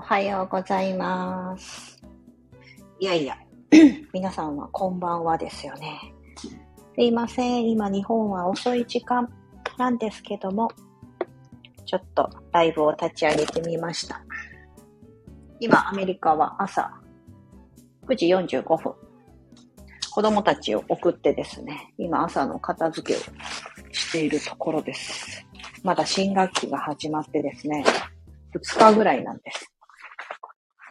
おはようございます。いやいや、皆さんはこんばんはですよね。すいません。今日本は遅い時間なんですけども、ちょっとライブを立ち上げてみました。今、アメリカは朝9時45分。子供たちを送ってですね、今朝の片付けをしているところです。まだ新学期が始まってですね、2日ぐらいなんです。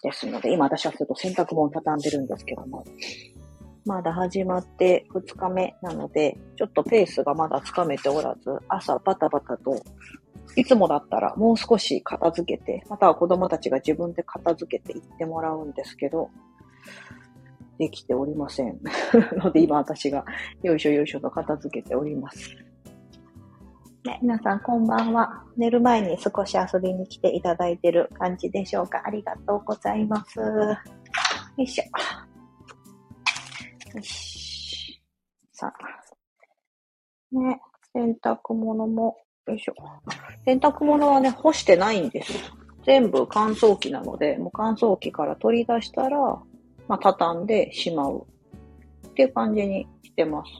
ですので、今私はちょっと洗濯物畳んでるんですけども、まだ始まって2日目なので、ちょっとペースがまだつかめておらず、朝バタバタと、いつもだったらもう少し片付けて、または子供たちが自分で片付けていってもらうんですけど、できておりません。ので今私がよいしょよいしょと片付けております。ね、皆さんこんばんは。寝る前に少し遊びに来ていただいてる感じでしょうか。ありがとうございます。よいしょ。よし。さあ。ね、洗濯物も、よいしょ。洗濯物はね、干してないんです。全部乾燥機なので、もう乾燥機から取り出したら、まあ、畳んでしまう。っていう感じにしてます。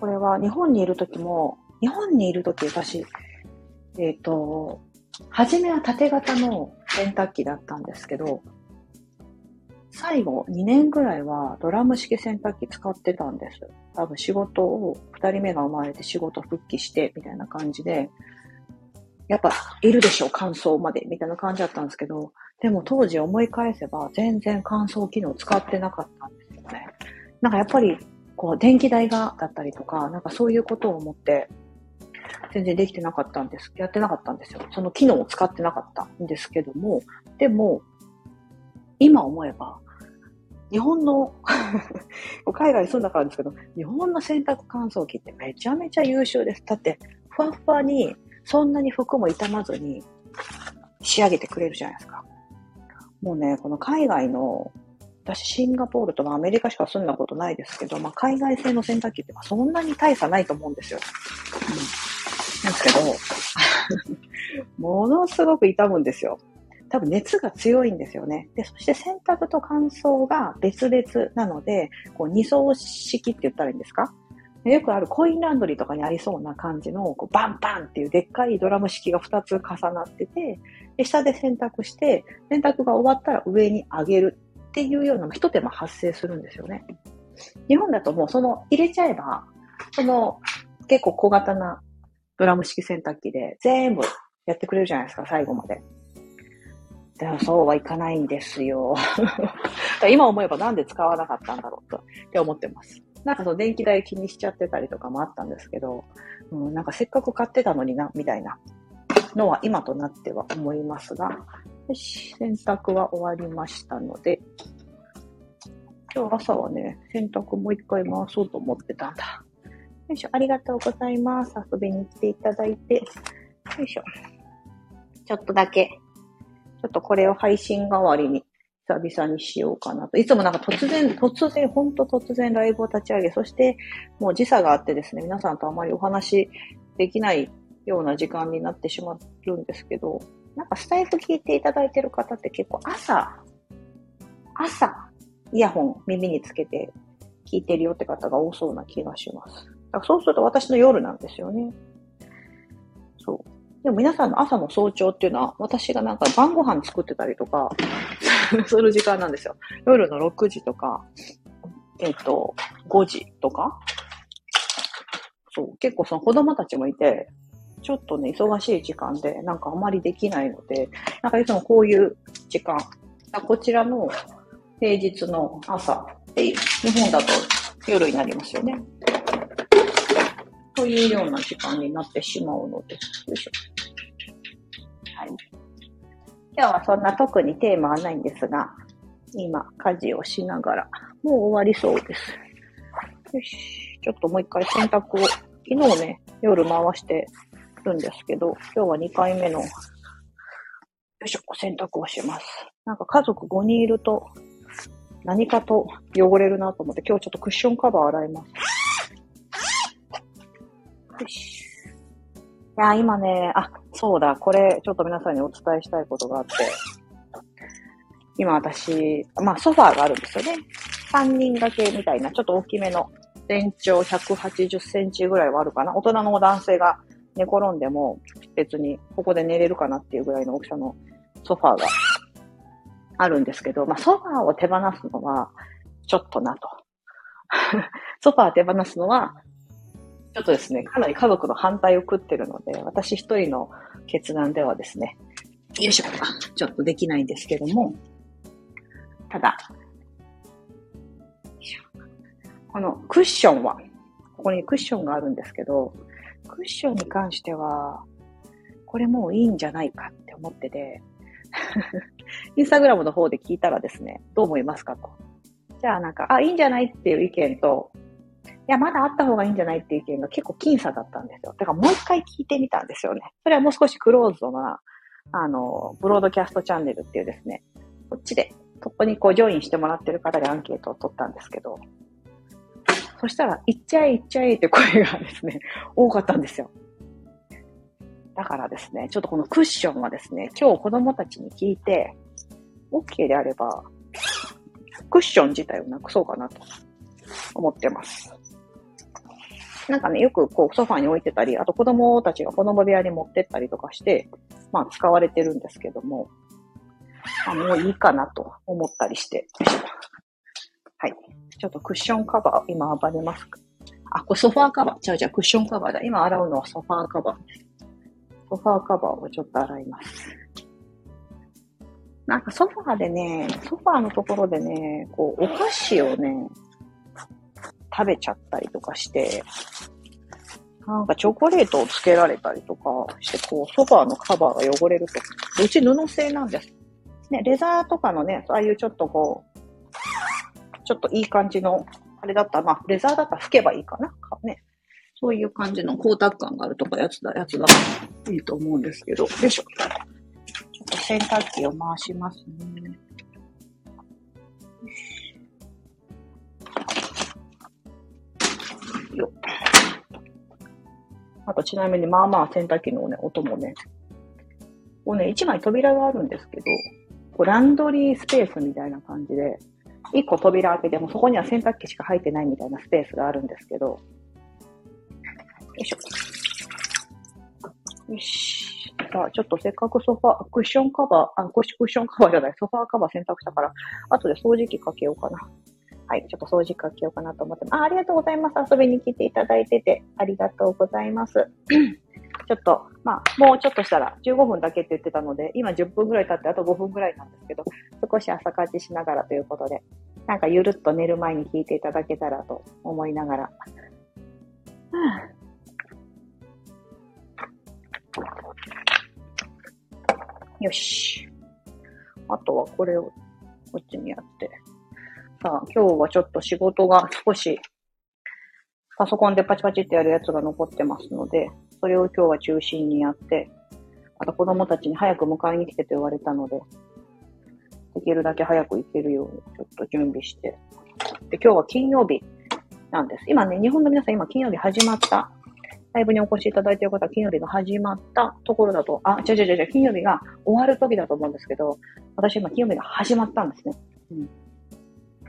これは日本にいるときも、日本にいるとき私、えっ、と、初めは縦型の洗濯機だったんですけど、最後2年ぐらいはドラム式洗濯機使ってたんです。多分仕事を、2人目が生まれて仕事復帰してみたいな感じで、やっぱいるでしょ、乾燥までみたいな感じだったんですけど、でも当時思い返せば全然乾燥機能使ってなかったんですよね。なんかやっぱりこう電気代がだったりとか、なんかそういうことを思って全然できてなかったんです。やってなかったんですよ。その機能を使ってなかったんですけども、でも今思えば日本の 海外に住んだからですけど、日本の洗濯乾燥機ってめちゃめちゃ優秀です。だって、ふわふわに、そんなに服も傷まずに仕上げてくれるじゃないですか。もうね、この海外の、私シンガポールとかアメリカしか住んだことないですけど、まあ、海外製の洗濯機ってそんなに大差ないと思うんですよ。うん、なんですけど、ものすごく傷むんですよ。多分熱が強いんですよね。で、そして洗濯と乾燥が別々なので、こう二層式って言ったらいいんですか？よくあるコインランドリーとかにありそうな感じのこうバンバンっていうでっかいドラム式が2つ重なってて、で下で洗濯して、洗濯が終わったら上に上げるっていうような一手間発生するんですよね。日本だともうその入れちゃえば、その結構小型なドラム式洗濯機で全部やってくれるじゃないですか、最後まで。でもそうはいかないんですよ。今思えばなんで使わなかったんだろうとって思ってます。なんかその電気代気にしちゃってたりとかもあったんですけど、うん、なんかせっかく買ってたのにな、みたいなのは今となっては思いますが、よし、洗濯は終わりましたので、今日朝はね、洗濯もう一回回そうと思ってたんだ。よいしょ、ありがとうございます。遊びに来ていただいて、よいしょ。ちょっとだけちょっとこれを配信代わりに久々にしようかなと。いつもなんか突然、突然、ほんと突然ライブを立ち上げ、そしてもう時差があってですね、皆さんとあまりお話できないような時間になってしまるんですけど、なんかスタイフ聞いていただいてる方って結構朝、朝、イヤホン耳につけて聞いてるよって方が多そうな気がします。だからそうすると私の夜なんですよね。そう。でも皆さんの朝の早朝っていうのは、私がなんか晩ご飯作ってたりとか、する時間なんですよ。夜の6時とか、えっ、と、5時とか。そう、結構その子供たちもいて、ちょっとね、忙しい時間で、なんかあまりできないので、なんかいつもこういう時間、こちらの平日の朝っていう、日本だと夜になりますよね。というような時間になってしまうので、よいしょ。はい。今日はそんな特にテーマはないんですが、今、家事をしながら、もう終わりそうです。よし。ちょっともう一回洗濯を、昨日ね、夜回してるんですけど、今日は2回目の、よいしょ、洗濯をします。なんか家族5人いると、何かと汚れるなと思って、今日ちょっとクッションカバー洗います。よし。いや、今ね、あ、そうだ、これ、ちょっと皆さんにお伝えしたいことがあって、今私、まあソファーがあるんですよね。3人掛けみたいな、ちょっと大きめの、全長180センチぐらいはあるかな。大人の男性が寝転んでも別にここで寝れるかなっていうぐらいの大きさのソファーがあるんですけど、まあソファーを手放すのはちょっとなと。ソファー手放すのはちょっとですね、かなり家族の反対を食ってるので、私一人の決断ではですね、よいしょ、ちょっとできないんですけども、ただ、このクッションは、ここにクッションがあるんですけど、クッションに関しては、これもういいんじゃないかって思ってて、インスタグラムの方で聞いたらですね、どう思いますかと。じゃあなんか、あ、いいんじゃないっていう意見と、いや、まだあった方がいいんじゃないっていう意見が結構僅差だったんですよ。だからもう一回聞いてみたんですよね。それはもう少しクローズドな、あの、ブロードキャストチャンネルっていうですね、こっちで、ここにこう、ジョインしてもらってる方でアンケートを取ったんですけど、そしたら、行っちゃえ行っちゃえって声がですね、多かったんですよ。だからですね、ちょっとこのクッションはですね、今日子供たちに聞いて、OK であれば、クッション自体をなくそうかなと思ってます。なんかね、よくこうソファに置いてたり、あと子供たちが子供部屋に持ってったりとかして、まあ使われてるんですけども、あもういいかなと思ったりして。はい。ちょっとクッションカバー、今暴れますか？あ、これソファーカバー。じゃあじゃあクッションカバーだ。今洗うのはソファーカバーです。ソファーカバーをちょっと洗います。なんかソファーでね、ソファーのところでね、こう、お菓子をね、食べちゃったりとかして、なんかチョコレートをつけられたりとかして、こう、ソファーのカバーが汚れると。うち布製なんです。ね、レザーとかのね、ああいうちょっとこう、ちょっといい感じの、あれだったら、まあ、レザーだったら拭けばいいかな。ね。そういう感じの光沢感があるとかやつだ、やつだ。いいと思うんですけど。よいしょ。ちょっと洗濯機を回しますね。よあとちなみに、まあまあ洗濯機のね、音もね、こうね、一枚扉があるんですけど、こうランドリースペースみたいな感じで、一個扉開けてもそこには洗濯機しか入ってないみたいなスペースがあるんですけど、よいしょ。よし。さあ、ちょっとせっかくソファー、クッションカバー、あ、クッションカバーじゃない、ソファーカバー洗濯したから、後で掃除機かけようかな。はい、ちょっと掃除機かけようかなと思ってあ。ありがとうございます。遊びに来ていただいてて、ありがとうございます。ちょっと、まあ、もうちょっとしたら15分だけって言ってたので、今10分ぐらい経ってあと5分ぐらいなんですけど、少し朝活しながらということで、なんかゆるっと寝る前に聞いていただけたらと思いながら。よし。あとはこれをこっちにやって。さあ、今日はちょっと仕事が少し、パソコンでパチパチってやるやつが残ってますので、それを今日は中心にやって、あと子供たちに早く迎えに来てと言われたので、できるだけ早く行けるようにちょっと準備して。で、今日は金曜日なんです。今ね、日本の皆さん今金曜日始まった？ライブにお越しいただいている方は金曜日が始まったところだと、あ、違う違う違う、金曜日が終わる時だと思うんですけど、私今金曜日が始まったんですね。うん。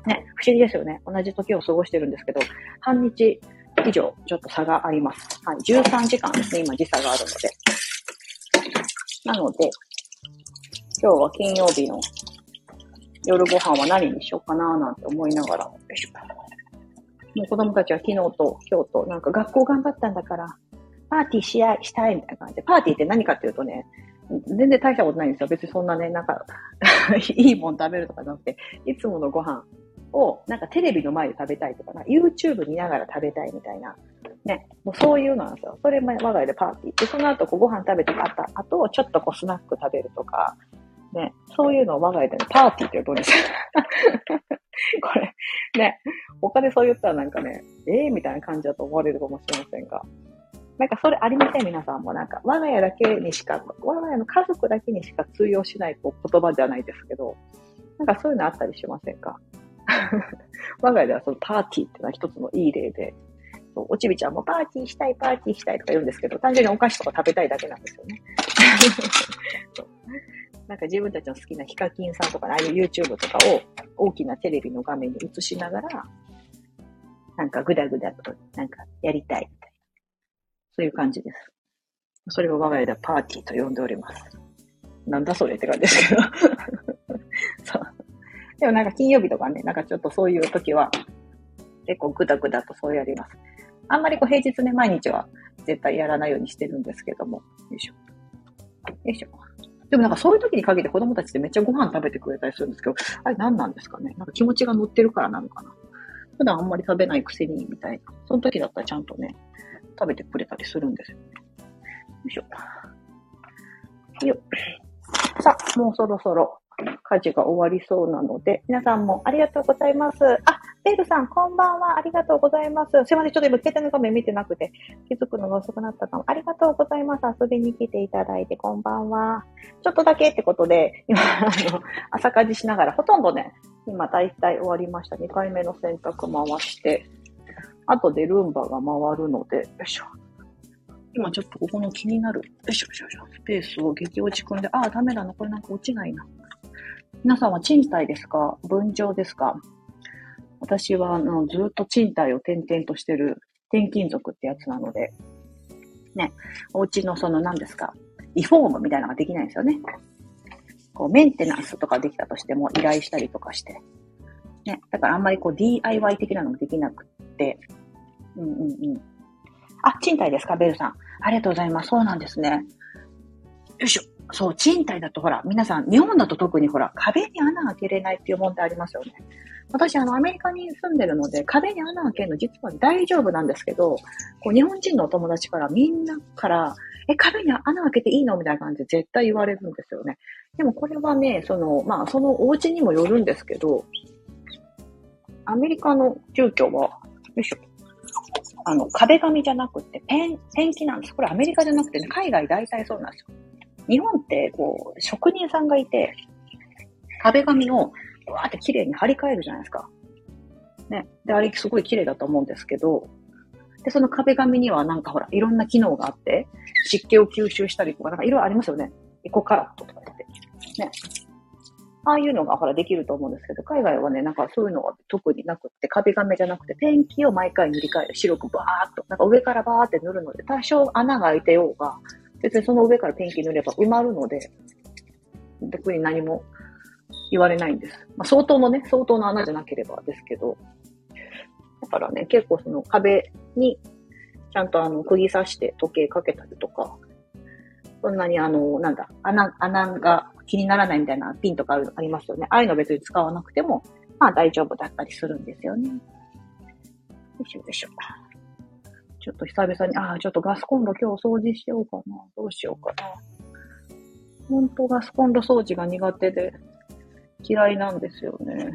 ね、不思議ですよね。同じ時を過ごしてるんですけど、半日以上ちょっと差があります。はい。13時間ですね、今時差があるので。なので、今日は金曜日の夜ご飯は何にしようかななんて思いながら、よいしょ。もう子供たちは昨日と今日と、なんか学校頑張ったんだから、パーティーし合い、したいみたいな感じで、パーティーって何かっていうとね、全然大したことないんですよ。別にそんなね、なんか いいもん食べるとかじゃなくて、いつものご飯を、なんかテレビの前で食べたいとかな、YouTube 見ながら食べたいみたいな、ね、もうそういうのなんですよ。それも我が家でパーティー。で、その後こうご飯食べてあった。後、ちょっとこうスナック食べるとか、ね、そういうのを我が家で、ね、パーティーってどうです これ、ね、他でそう言ったらなんかね、ええー、みたいな感じだと思われるかもしれませんが、なんかそれありません？皆さんも。なんか、我が家だけにしか、我が家の家族だけにしか通用しないこう言葉じゃないですけど、なんかそういうのあったりしませんか？我が家ではそのパーティーっていうのは一つのいい例で、そうおちびちゃんもパーティーしたい、パーティーしたいとか言うんですけど、単純にお菓子とか食べたいだけなんですよね。なんか自分たちの好きなヒカキンさんとか、ああいう YouTube とかを大きなテレビの画面に映しながら、なんかグダグダと、なんかやりたいみたいな。そういう感じです。それを我が家ではパーティーと呼んでおります。なんだそれって感じですけど。でもなんか金曜日とかね、なんかちょっとそういう時は、結構グダグダとそうやります。あんまりこう平日ね、毎日は絶対やらないようにしてるんですけども。よいしょ。よいしょ。でもなんかそういう時に限って子供たちってめっちゃご飯食べてくれたりするんですけど、あれ何なんですかね？なんか気持ちが乗ってるからなのかな？普段あんまり食べないくせに、みたいな。その時だったらちゃんとね、食べてくれたりするんですよね。よいしょ。よさあ、もうそろそろ家事が終わりそうなので、皆さんもありがとうございます。あ、ベールさん、こんばんは。ありがとうございます。すいません。ちょっと今、携帯の画面見てなくて、気づくのが遅くなったかも。ありがとうございます。遊びに来ていただいて、こんばんは。ちょっとだけってことで、今、あの、朝家事しながら、ほとんどね、今、大体終わりました。2回目の洗濯回して、後でルンバが回るので、よいしょ。今ちょっとここの気になる、よいしょよいしょ、スペースを激落ち込んで、ああ、ダメだな、これなんか落ちないな。皆さんは賃貸ですか？分譲ですか？私はあのずっと賃貸を転々としてる転勤族ってやつなので、ね、お家のその何ですか、リフォームみたいなのができないんですよね。こう、メンテナンスとかできたとしても依頼したりとかして。ね、だからあんまりこう DIY 的なのもできなくって、うんうんうん。あ、賃貸ですか、ベルさん。ありがとうございます。そうなんですね。よいしょ。そう、賃貸だとほら、皆さん、日本だと特にほら、壁に穴開けれないっていう問題ありますよね。私、あの、アメリカに住んでるので、壁に穴開けるの実は大丈夫なんですけど、こう、日本人のお友達からみんなから、え、壁に穴開けていいの？みたいな感じで絶対言われるんですよね。でもこれはね、その、まあ、そのお家にもよるんですけど、アメリカの住居は、よいしょ。あの、壁紙じゃなくて、ペン、ペンキなんです。これアメリカじゃなくてね、海外大体そうなんですよ。日本って、こう、職人さんがいて、壁紙を、わーって綺麗に張り替えるじゃないですか。ね。で、あれすごい綺麗だと思うんですけど、で、その壁紙にはなんかほら、いろんな機能があって、湿気を吸収したりとか、なんかいろいろありますよね。エコカラットとかって。ね。ああいうのがほらできると思うんですけど、海外はね、なんかそういうのは特になくって、壁紙じゃなくて、ペンキを毎回塗り替える。白くバーっと。なんか上からバーって塗るので、多少穴が開いてようが、別にその上からペンキ塗れば埋まるので、特に何も言われないんです。まあ、相当のね、相当の穴じゃなければですけど、だからね、結構その壁にちゃんとあの、釘刺して時計かけたりとか、そんなにあの、なんだ、穴、穴が気にならないみたいなピンとかありますよね。ああいうの別に使わなくても、まあ大丈夫だったりするんですよね。よいしょよいしょ。ちょっと久々に、ああ、ちょっとガスコンロ今日掃除しようかな。どうしようかな。ほんとガスコンロ掃除が苦手で嫌いなんですよね。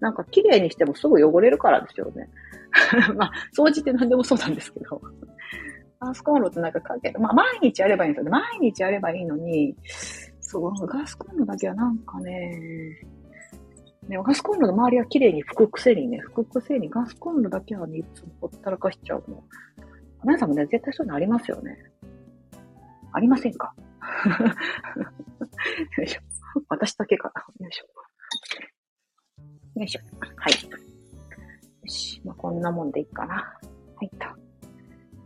なんか綺麗にしてもすぐ汚れるからですよね。まあ、掃除って何でもそうなんですけど。ガスコンロってなんかかけ、まあ毎日やればいいんですよね。毎日やればいいのに、そう、ガスコンロだけはなんかね、ね、ガスコンロの周りは綺麗に拭くくせにね、拭くくせにガスコンロだけはね、いつもほったらかしちゃうの。皆さんもね、絶対そういうのありますよね。ありませんか？よいしょ。私だけかな。よいしょ。よいしょ。はい。よし。まあ、こんなもんでいいかな。はいと。は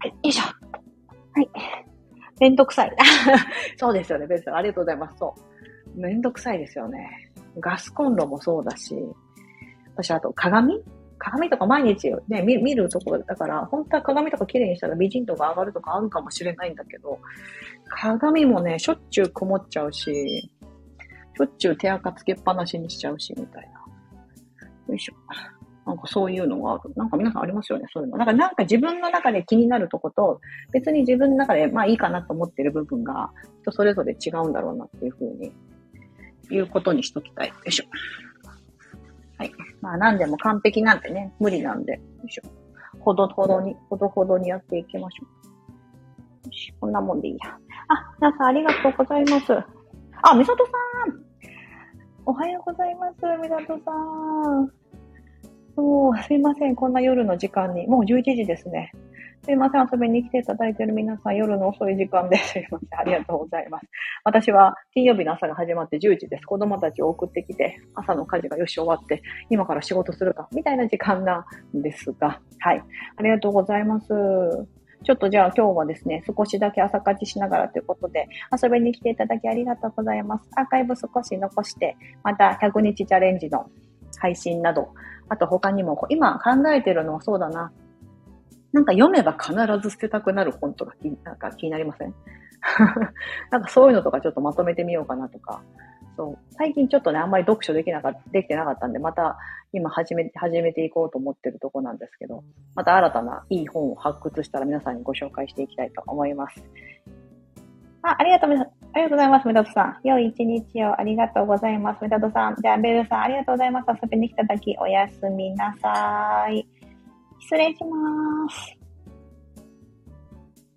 い、よいしょ。はい。めんどくさい。そうですよね、ベンさん。ありがとうございます。そう。めんどくさいですよね。ガスコンロもそうだし、私あと鏡？鏡とか毎日ね、見るところだから、本当は鏡とか綺麗にしたら美人度が上がるとかあるかもしれないんだけど、鏡もね、しょっちゅう曇っちゃうし、しょっちゅう手垢つけっぱなしにしちゃうし、みたいな。よいしょ。なんかそういうのがある。なんか皆さんありますよね、そういうの。なんかなんか自分の中で気になるとこと、別に自分の中でまあいいかなと思ってる部分が、人それぞれ違うんだろうなっていうふうに、いうことにしときたい。よいしょ。はい。まあ何でも完璧なんてね、無理なんで、よいしょ。ほどほどに、ほどほどにやっていきましょう。よし、こんなもんでいいや。あ、皆さんありがとうございます。あ、みさとさんおはようございます、みさとさん。そう、すいません。こんな夜の時間に。もう11時ですね。すいません、遊びに来ていただいている皆さん、夜の遅い時間ですいません。ありがとうございます。私は金曜日の朝が始まって10時です。子供たちを送ってきて、朝の家事がよし終わって、今から仕事するか、みたいな時間なんですが、はい。ありがとうございます。ちょっとじゃあ今日はですね、少しだけ朝活しながらということで、遊びに来ていただきありがとうございます。アーカイブ少し残して、また100日チャレンジの配信など、あと他にも、今考えてるのはそうだな、なんか読めば必ず捨てたくなる本とか気なんか気になりません？なんかそういうのとかちょっとまとめてみようかなとか。そう。最近ちょっとね、あんまり読書できなかっ、できてなかったんで、また今始め、始めていこうと思ってるとこなんですけど、また新たないい本を発掘したら皆さんにご紹介していきたいと思います。あ、ありがとう、ありがとうございます、メダトさん。良い一日をありがとうございます、メダトさん。じゃあ、ベルさん、ありがとうございます。遊びに来ただき、おやすみなさい。失礼します。